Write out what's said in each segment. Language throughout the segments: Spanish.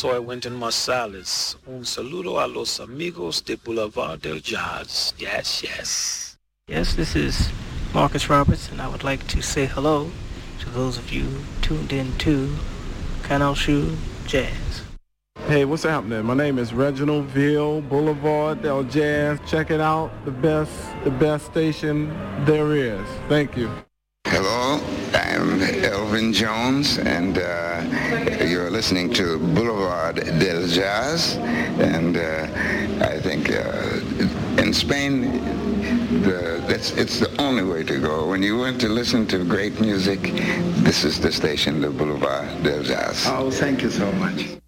Soy Wynton Marsalis. Un saludo a los amigos de Boulevard del Jazz. Yes, yes. Yes, this is Marcus Roberts, and I would like to say hello to those of you tuned in to Canal Shoe Jazz. Hey, what's happening? My name is Reginald Ville, Boulevard Del Jazz. Check it out, the best, the best station there is. Thank you. Hello, I'm Elvin Jones, and uh, you're listening to Boulevard del Jazz. And uh, I think uh, in Spain, the, it's the only way to go. When you want to listen to great music, this is the station, the Boulevard del Jazz. Oh, thank you so much.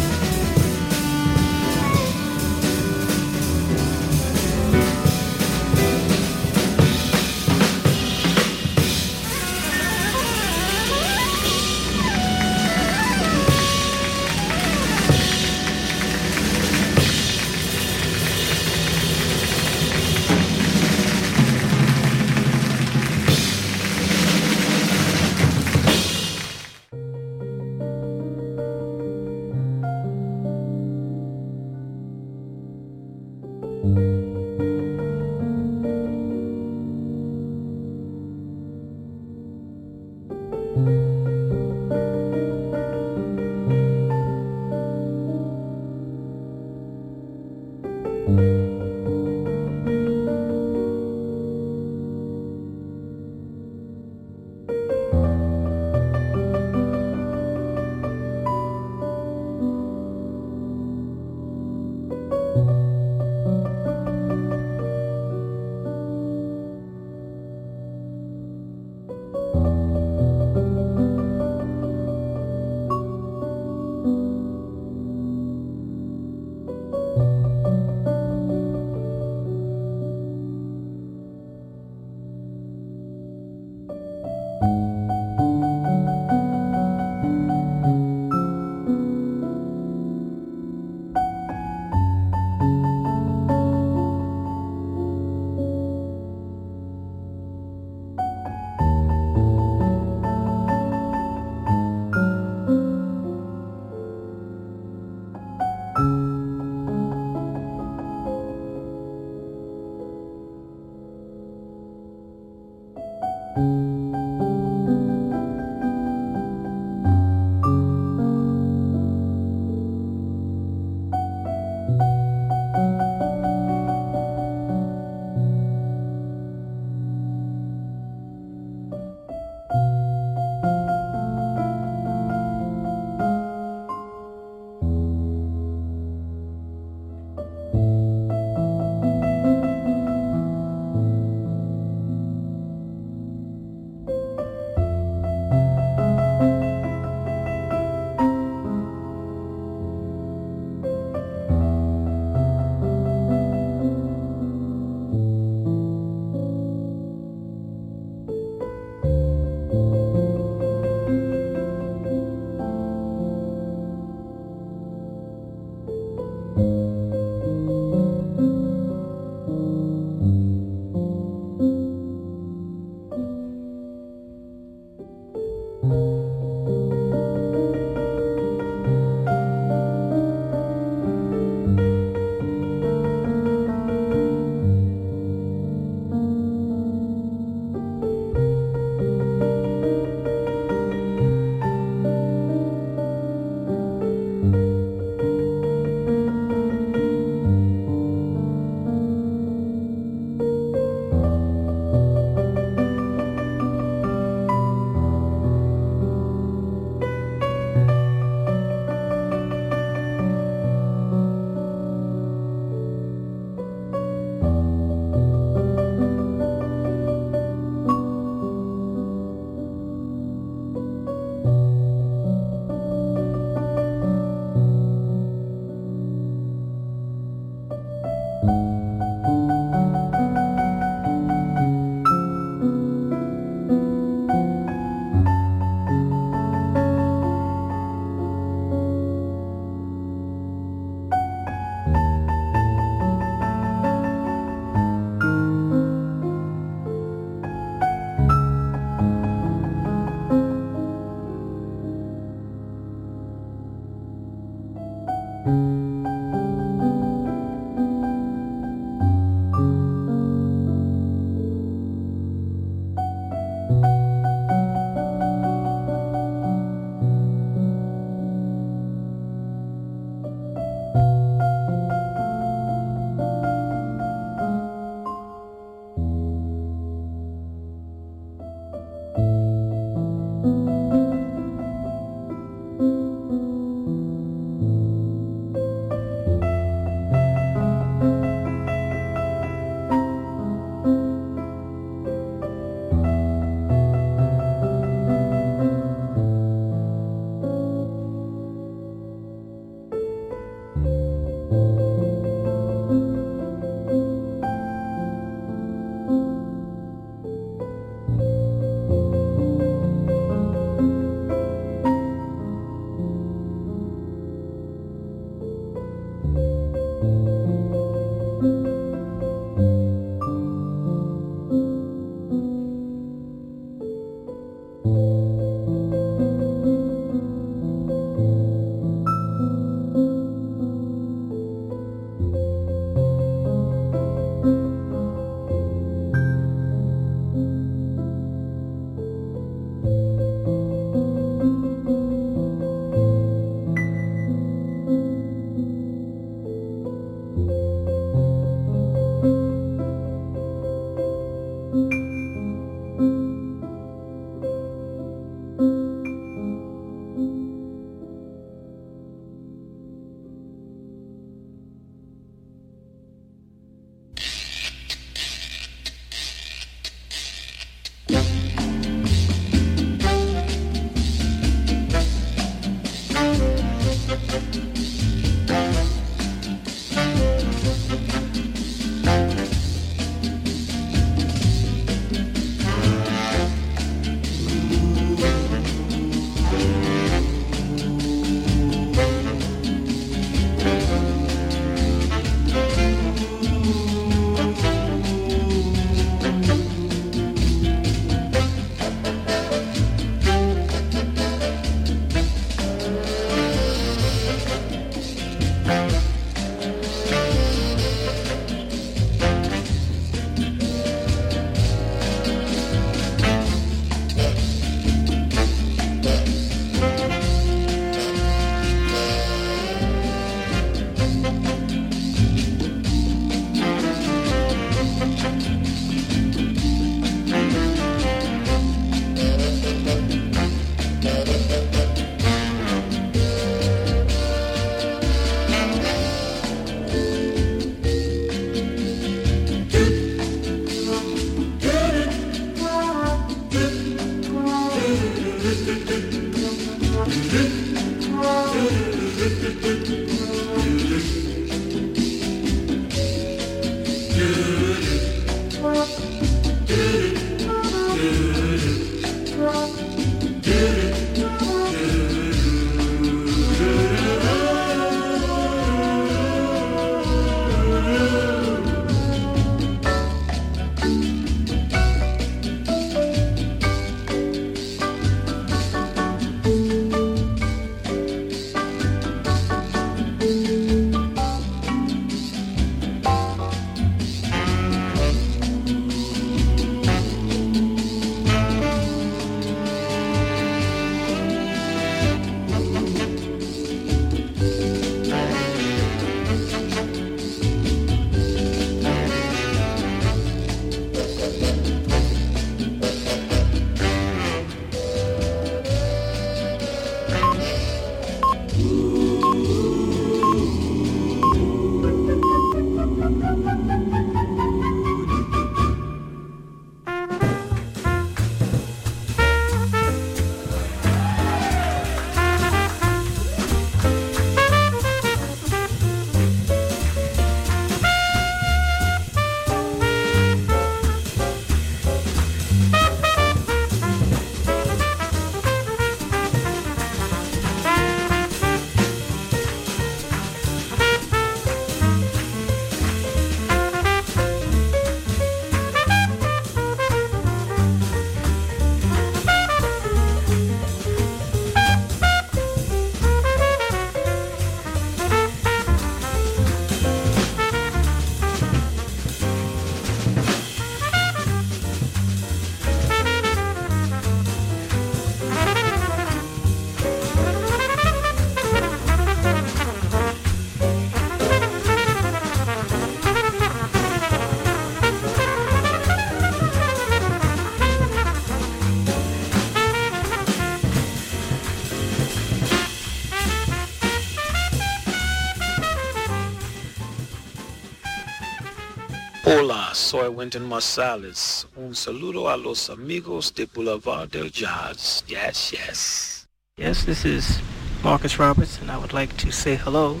Hola, soy Winton Marsalis. Un saludo a los amigos de Boulevard del Jazz. Yes, yes. Yes, this is Marcus Roberts, and I would like to say hello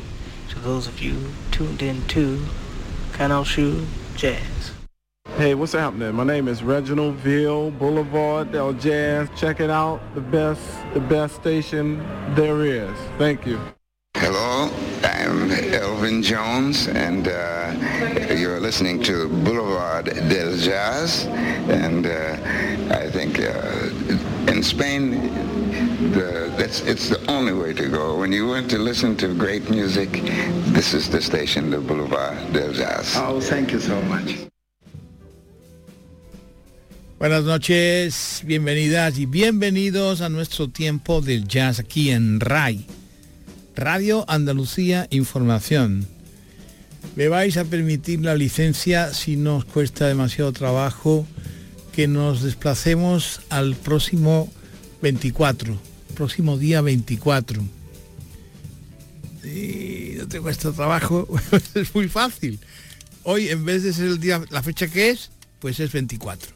to those of you tuned in to Canal Shu Jazz. Hey, what's happening? My name is Reginald Ville, Boulevard Del Jazz. Check it out. The best, the best station there is. Thank you. Hello, I'm Elvin Jones, and uh, you're listening to Boulevard del Jazz. And uh, I think uh, in Spain, the, that's, it's the only way to go. When you want to listen to great music, this is the station, the Boulevard del Jazz. Oh, thank you so much. Buenas noches, bienvenidas y bienvenidos a nuestro tiempo del jazz aquí en RAI, Radio Andalucía Información. Me vais a permitir la licencia si nos cuesta demasiado trabajo que nos desplacemos al próximo 24, próximo día 24. Y no te cuesta trabajo, es muy fácil. Hoy en vez de ser el día, la fecha que es, pues es 24.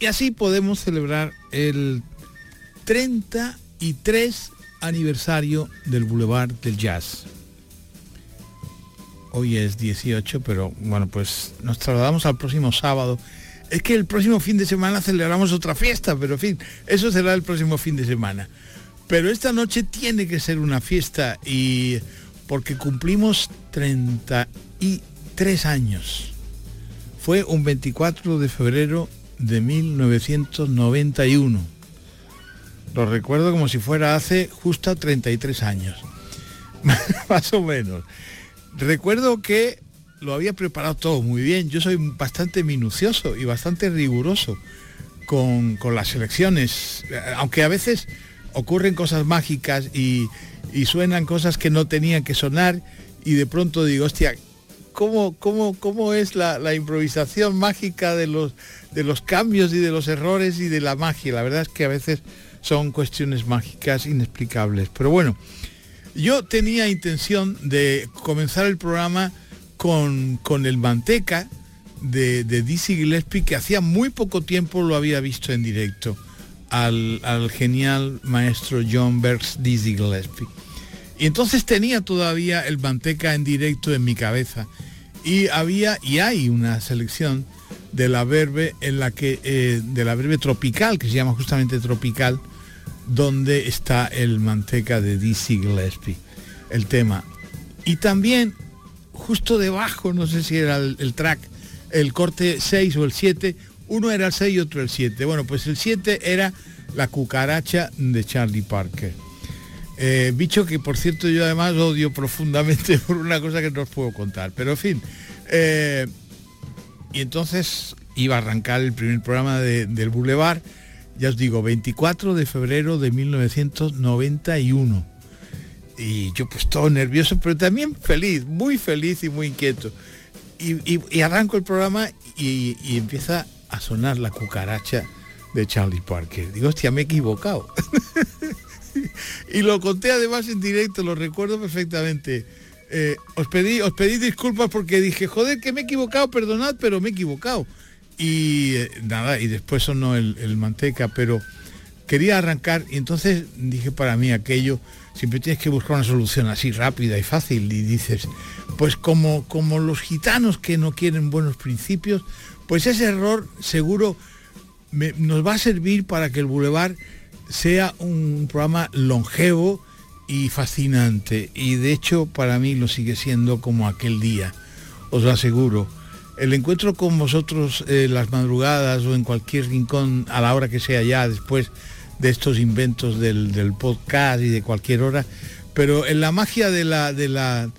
Y así podemos celebrar el 33 aniversario del Boulevard del Jazz. Hoy es 18, pero bueno, pues nos trasladamos al próximo sábado. Es que el próximo fin de semana celebramos otra fiesta, pero en fin, eso será el próximo fin de semana. Pero esta noche tiene que ser una fiesta y porque cumplimos 33 años. Fue un 24 de febrero de 1991. Lo recuerdo como si fuera hace justo 33 años. Más o menos. Recuerdo que lo había preparado todo muy bien. Yo soy bastante minucioso y bastante riguroso con, con las elecciones. Aunque a veces ocurren cosas mágicas y, y, suenan cosas que no tenían que sonar y de pronto digo, hostia, ¿cómo, cómo, cómo es la, la improvisación mágica de los, de los cambios y de los errores y de la magia? La verdad es que a veces son cuestiones mágicas inexplicables. Pero bueno, yo tenía intención de comenzar el programa con, con el Manteca de, de Dizzy Gillespie, que hacía muy poco tiempo lo había visto en directo, al, al genial maestro John Berks Dizzy Gillespie. Y entonces tenía todavía el Manteca en directo en mi cabeza. Y había y hay una selección de la verbe en la que eh, de la verbe tropical que se llama justamente tropical donde está el manteca de Dizzy Gillespie el tema. Y también justo debajo no sé si era el, track el corte 6 o el 7 uno era el 6 y otro el 7 bueno pues el 7 era la cucaracha de Charlie Parker. Eh, bicho que por cierto yo además odio profundamente por una cosa que no os puedo contar pero en fin. Eh, y entonces iba a arrancar el primer programa de, del Boulevard, ya os digo, 24 de febrero de 1991. Y yo pues todo nervioso, pero también feliz, muy feliz y muy inquieto. Y, arranco el programa y, y, empieza a sonar la cucaracha de Charlie Parker. Digo, hostia, me he equivocado. y lo conté además en directo, lo recuerdo perfectamente eh, os pedí os pedí disculpas porque dije, joder, que me he equivocado, perdonad, pero me he equivocado. Y eh, nada, y después sonó el, manteca, pero quería arrancar y entonces dije para mí aquello, siempre tienes que buscar una solución así rápida y fácil y dices, pues como, como los gitanos que no quieren buenos principios, pues ese error seguro nos va a servir para que el Boulevard sea un programa longevo, y fascinante y de hecho para mí lo sigue siendo como aquel día, os lo aseguro. El encuentro con vosotros eh, las madrugadas o en cualquier rincón a la hora que sea ya después de estos inventos del, del podcast y de cualquier hora, pero en la magia de la, de la,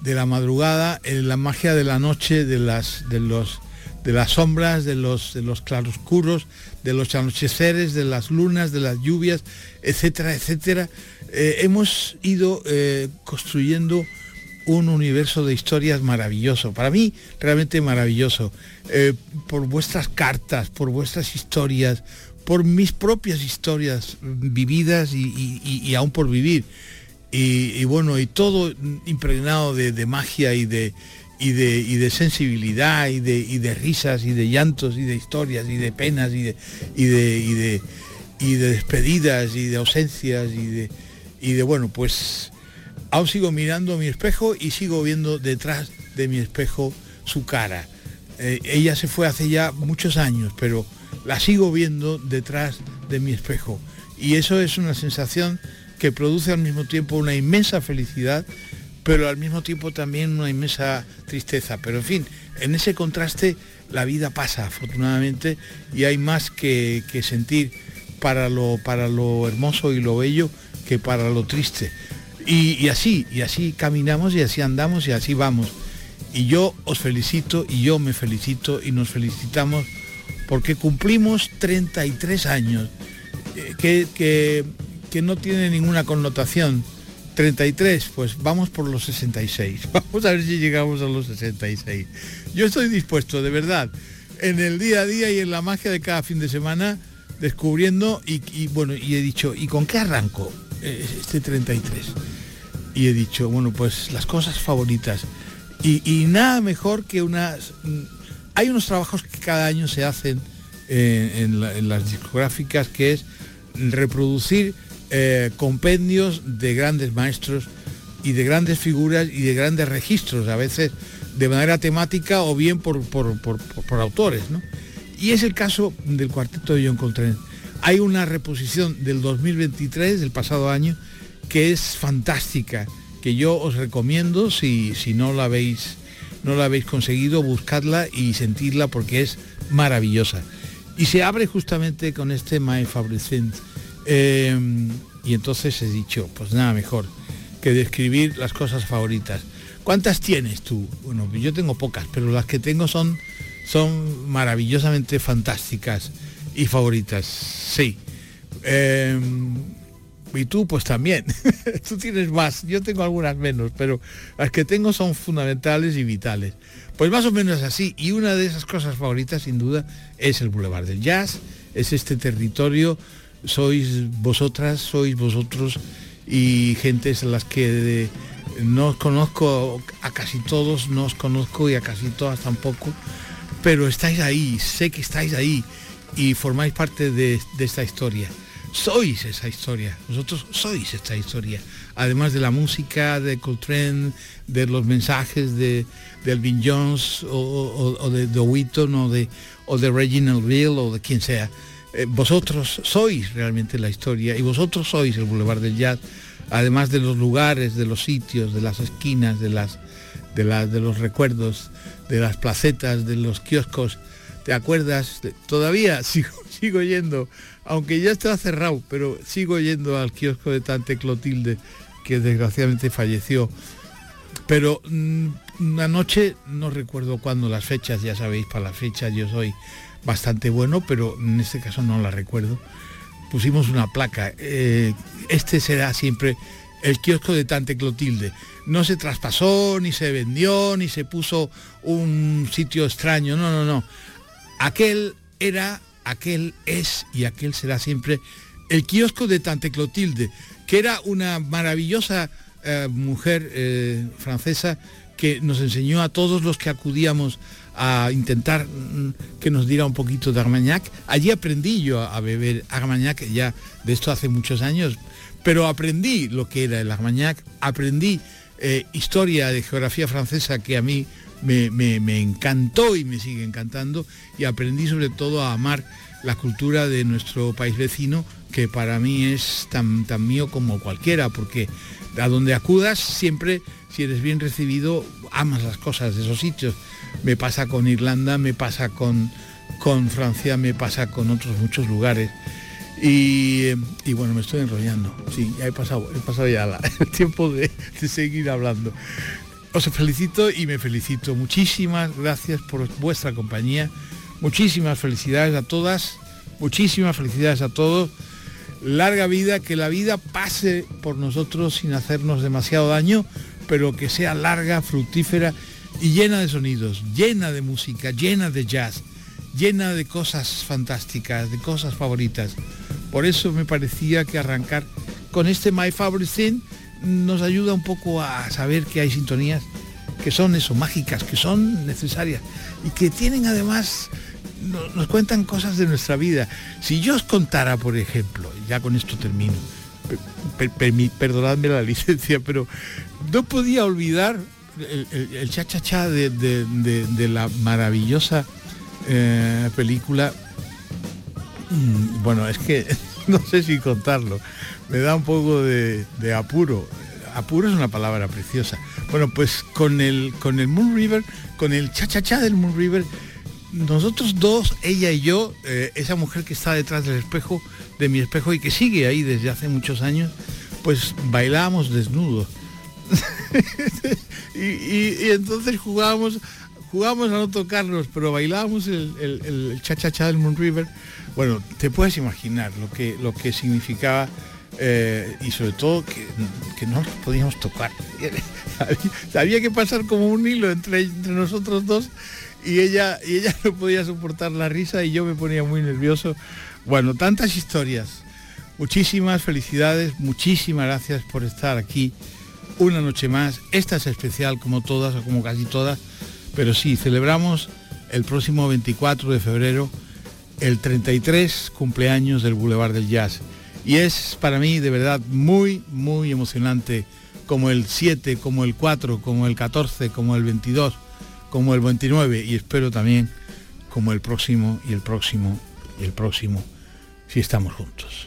de la madrugada, en la magia de la noche, de las, de los, de las sombras, de los, de los claroscuros, de los anocheceres, de las lunas, de las lluvias, etcétera, etcétera, eh, hemos ido eh, construyendo un universo de historias maravilloso, para mí realmente maravilloso, eh, por vuestras cartas, por vuestras historias, por mis propias historias vividas y, y, y aún por vivir. Y, bueno, y todo impregnado de, de magia y de, y de, y de sensibilidad y de, y de risas y de llantos y de historias y de penas y de, y de, y de, y de despedidas y de ausencias y de, y de bueno, pues aún sigo mirando mi espejo y sigo viendo detrás de mi espejo su cara. Eh, ella se fue hace ya muchos años, pero la sigo viendo detrás de mi espejo. Y eso es una sensación que produce al mismo tiempo una inmensa felicidad pero al mismo tiempo también una inmensa tristeza. Pero en fin, en ese contraste la vida pasa, afortunadamente, y hay más que, sentir para lo, para lo hermoso y lo bello que para lo triste. Y, así, y así caminamos y así andamos y así vamos. Y yo os felicito y yo me felicito y nos felicitamos porque cumplimos 33 años, eh, que, que, que no tiene ninguna connotación 33, pues vamos por los 66. Vamos a ver si llegamos a los 66. Yo estoy dispuesto, de verdad, en el día a día y en la magia de cada fin de semana, descubriendo y, bueno, y he dicho, ¿y con qué arranco este 33? Y he dicho, bueno, pues las cosas favoritas. Y, nada mejor que unas... Mm, hay unos trabajos que cada año se hacen eh, en las discográficas, que es reproducir eh, compendios de grandes maestros y de grandes figuras y de grandes registros, a veces de manera temática o bien por, por, autores. Y es el caso del cuarteto de John Coltrane. Hay una reposición del 2023, del pasado año, que es fantástica, que yo os recomiendo si, si no la habéis no la habéis conseguido, buscadla y sentirla porque es maravillosa. Y se abre justamente con este My Favorite Em, y entonces he dicho, pues nada mejor que describir las cosas favoritas. ¿Cuántas tienes tú? Bueno, yo tengo pocas, pero las que tengo son, son maravillosamente fantásticas y favoritas. Sí. Em, y tú pues también. tú tienes más. Yo tengo algunas menos, pero las que tengo son fundamentales y vitales. Pues más o menos así. Y una de esas cosas favoritas, sin duda, es el Boulevard del Jazz. Es este territorio sois vosotras, sois vosotros y gentes a las que no os conozco a casi todos, no os conozco y a casi todas tampoco, pero estáis ahí, sé que estáis ahí y formáis parte de, esta historia. Sois esa historia, vosotros sois esta historia. Además de la música, de Coltrane, de los mensajes de, de Elvin Jones o, de, de Wheaton o de, o de Reginald Bill o de quien sea. Eh, vosotros sois realmente la historia y vosotros sois el Boulevard del Jazz, además de los lugares, de los sitios, de las esquinas, de, las, de, de los recuerdos, de las placetas, de los kioscos. ¿Te acuerdas? Todavía sigo, sigo yendo, aunque ya está cerrado, pero sigo yendo al kiosco de Tante Clotilde, que desgraciadamente falleció. Pero mm, una noche, no recuerdo cuándo las fechas, ya sabéis, para las fechas yo soy bastante bueno, pero en este caso no la recuerdo. Pusimos una placa. Eh, este será siempre el kiosco de Tante Clotilde. No se traspasó, ni se vendió, ni se puso un sitio extraño. No, no, no. Aquel era, aquel es y aquel será siempre el kiosco de Tante Clotilde, que era una maravillosa eh, mujer eh, francesa que nos enseñó a todos los que acudíamos a intentar mm, que nos diera un poquito de Armagnac. Allí aprendí yo a beber Armagnac, ya de esto hace muchos años, pero aprendí lo que era el Armagnac, aprendí eh, historia de geografía francesa que a mí me, encantó y me sigue encantando, y aprendí sobre todo a amar la cultura de nuestro país vecino, que para mí es tan, tan mío como cualquiera, porque a donde acudas siempre, si eres bien recibido, amas las cosas de esos sitios me pasa con Irlanda, me pasa con, con Francia, me pasa con otros muchos lugares. Y, bueno, me estoy enrollando. Sí, ya he pasado, he pasado ya el tiempo de, seguir hablando. Os felicito y me felicito. Muchísimas gracias por vuestra compañía. Muchísimas felicidades a todas. Muchísimas felicidades a todos. Larga vida, que la vida pase por nosotros sin hacernos demasiado daño, pero que sea larga, fructífera y llena de sonidos, llena de música, llena de jazz, llena de cosas fantásticas, de cosas favoritas. Por eso me parecía que arrancar con este My Favorite Thing nos ayuda un poco a saber que hay sintonías que son eso, mágicas, que son necesarias y que tienen además, nos cuentan cosas de nuestra vida. Si yo os contara, por ejemplo, ya con esto termino, perdonadme la licencia, pero no podía olvidar el, cha-cha-cha de, la maravillosa eh, película. Mm, bueno, es que no sé si contarlo. Me da un poco de, apuro. Apuro es una palabra preciosa. Bueno, pues con el, con el Moon River, con el cha-cha-cha del Moon River, nosotros dos, ella y yo, eh, esa mujer que está detrás del espejo, de mi espejo y que sigue ahí desde hace muchos años, pues bailábamos desnudos. y, entonces jugábamos, jugábamos a no tocarnos, pero bailábamos el, el, cha-cha-cha del Moon River. Bueno, te puedes imaginar lo que, lo que significaba eh, y sobre todo que, que, no nos podíamos tocar. Había que pasar como un hilo entre, entre nosotros dos y ella, y ella no podía soportar la risa y yo me ponía muy nervioso. Bueno, tantas historias. Muchísimas felicidades, muchísimas gracias por estar aquí una noche más. Esta es especial como todas o como casi todas, pero sí, celebramos el próximo 24 de febrero el 33 cumpleaños del Boulevard del Jazz. Y es para mí de verdad muy, muy emocionante como el 7, como el 4, como el 14, como el 22, como el 29 y espero también como el próximo y el próximo y el próximo si estamos juntos.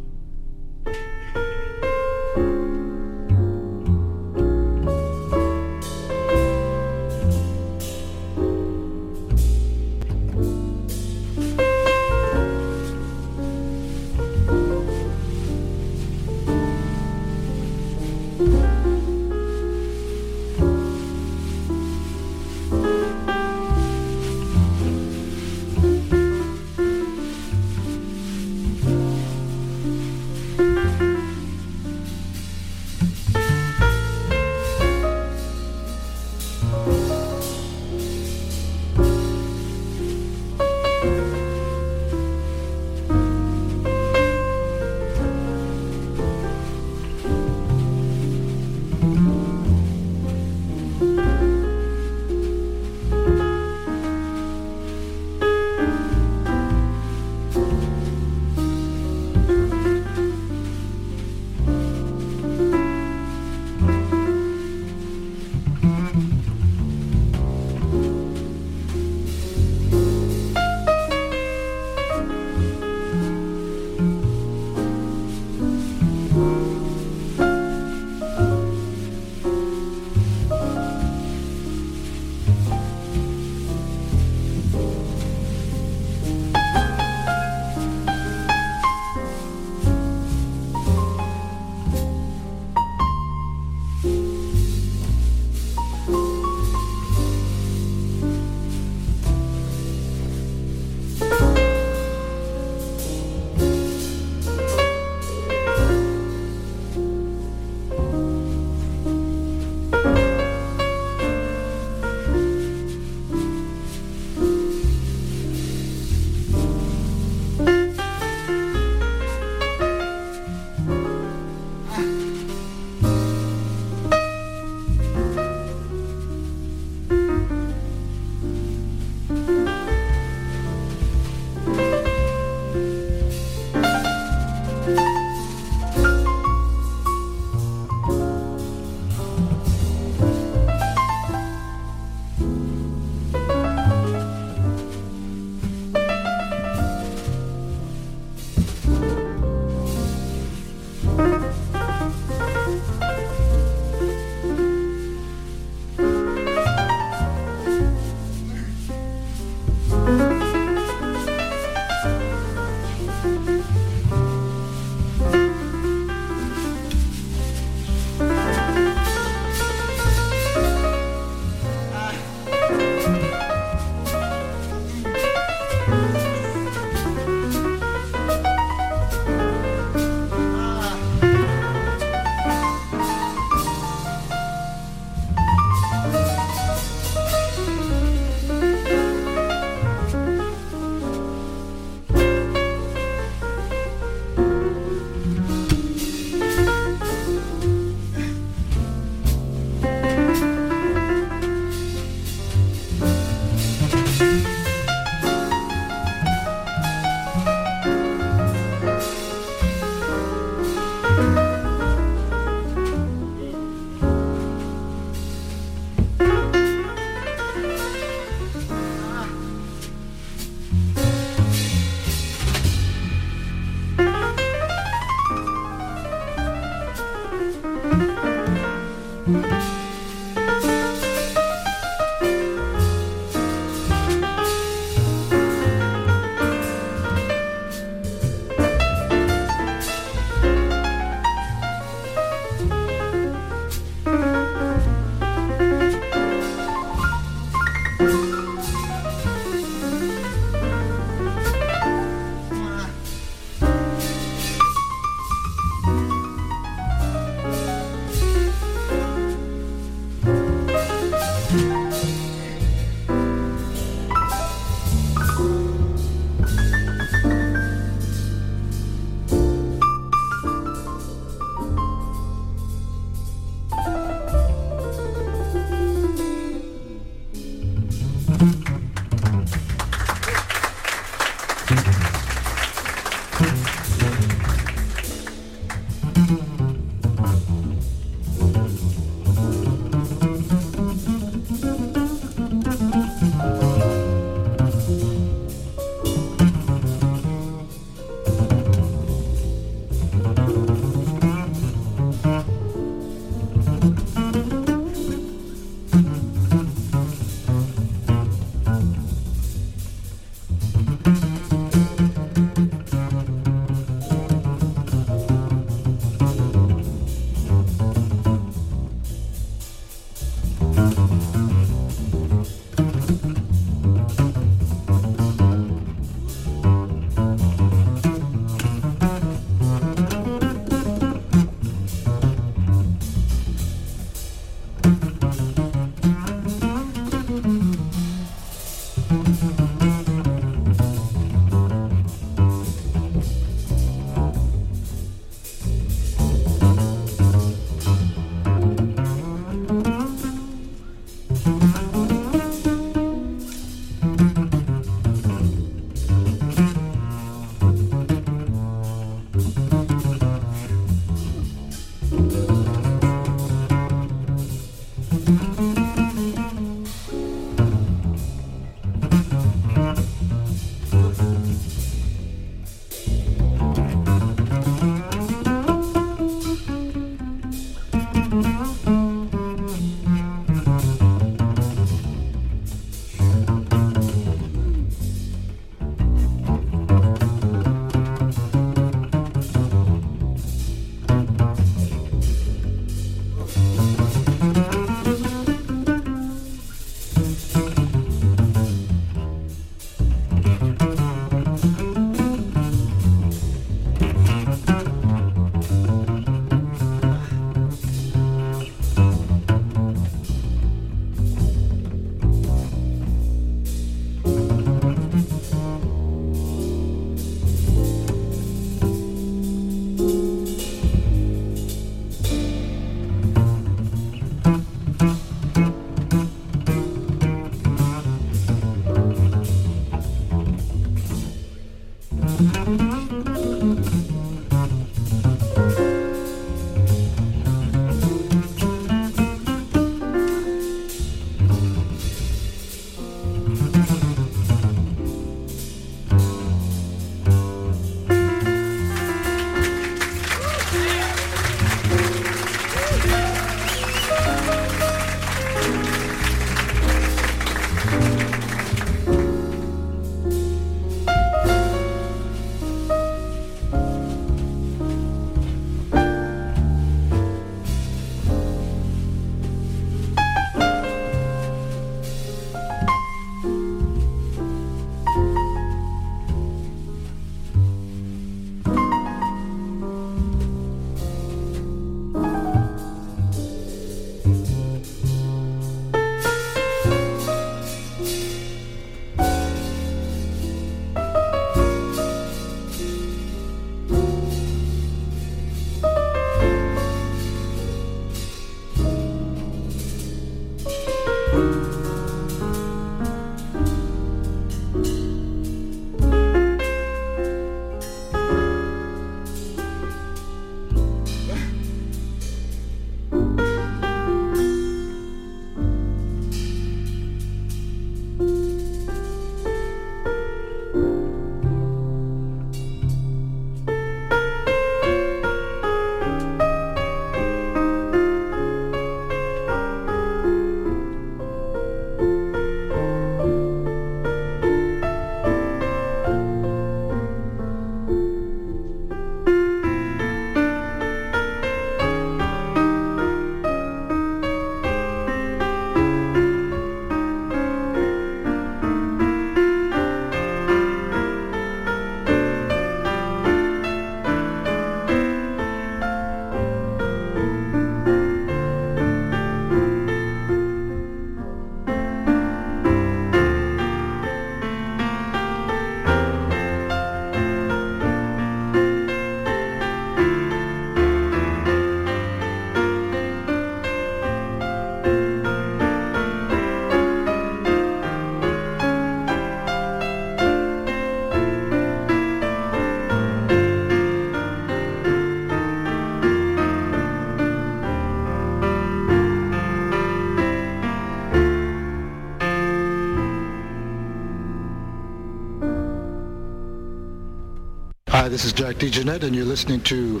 this is Jack DeJohnette, and you're listening to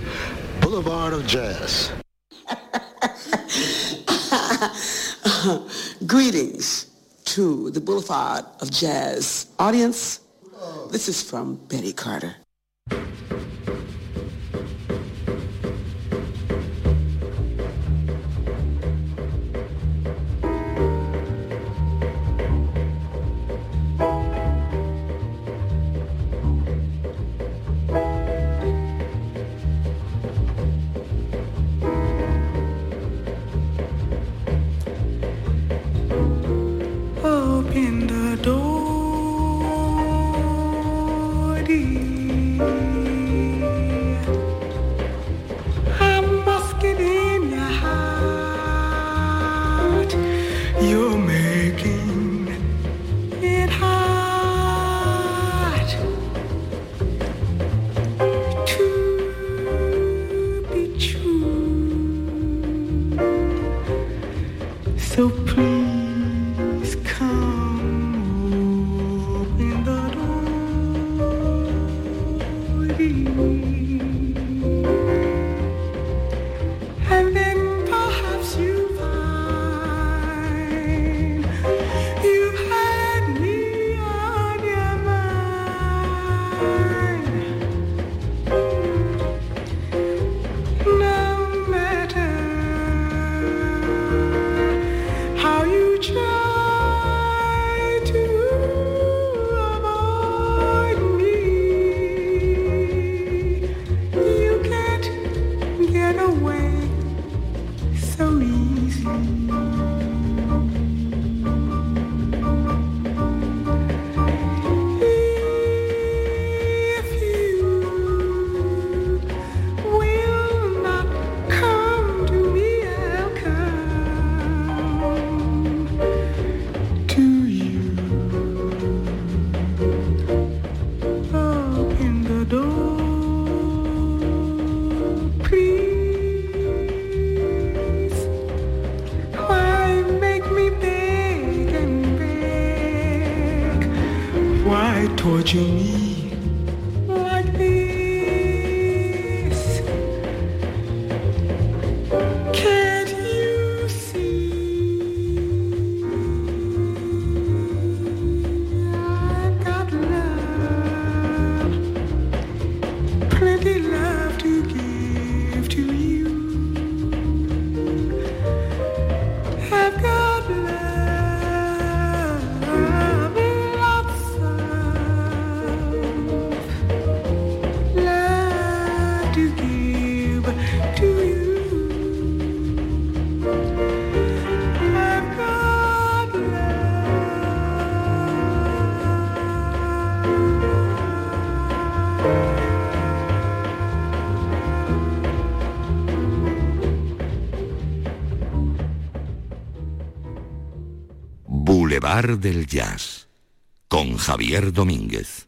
Boulevard of Jazz. Greetings to the Boulevard of Jazz audience. This is from Betty Carter. 拜托久你。Bar del Jazz con Javier Domínguez.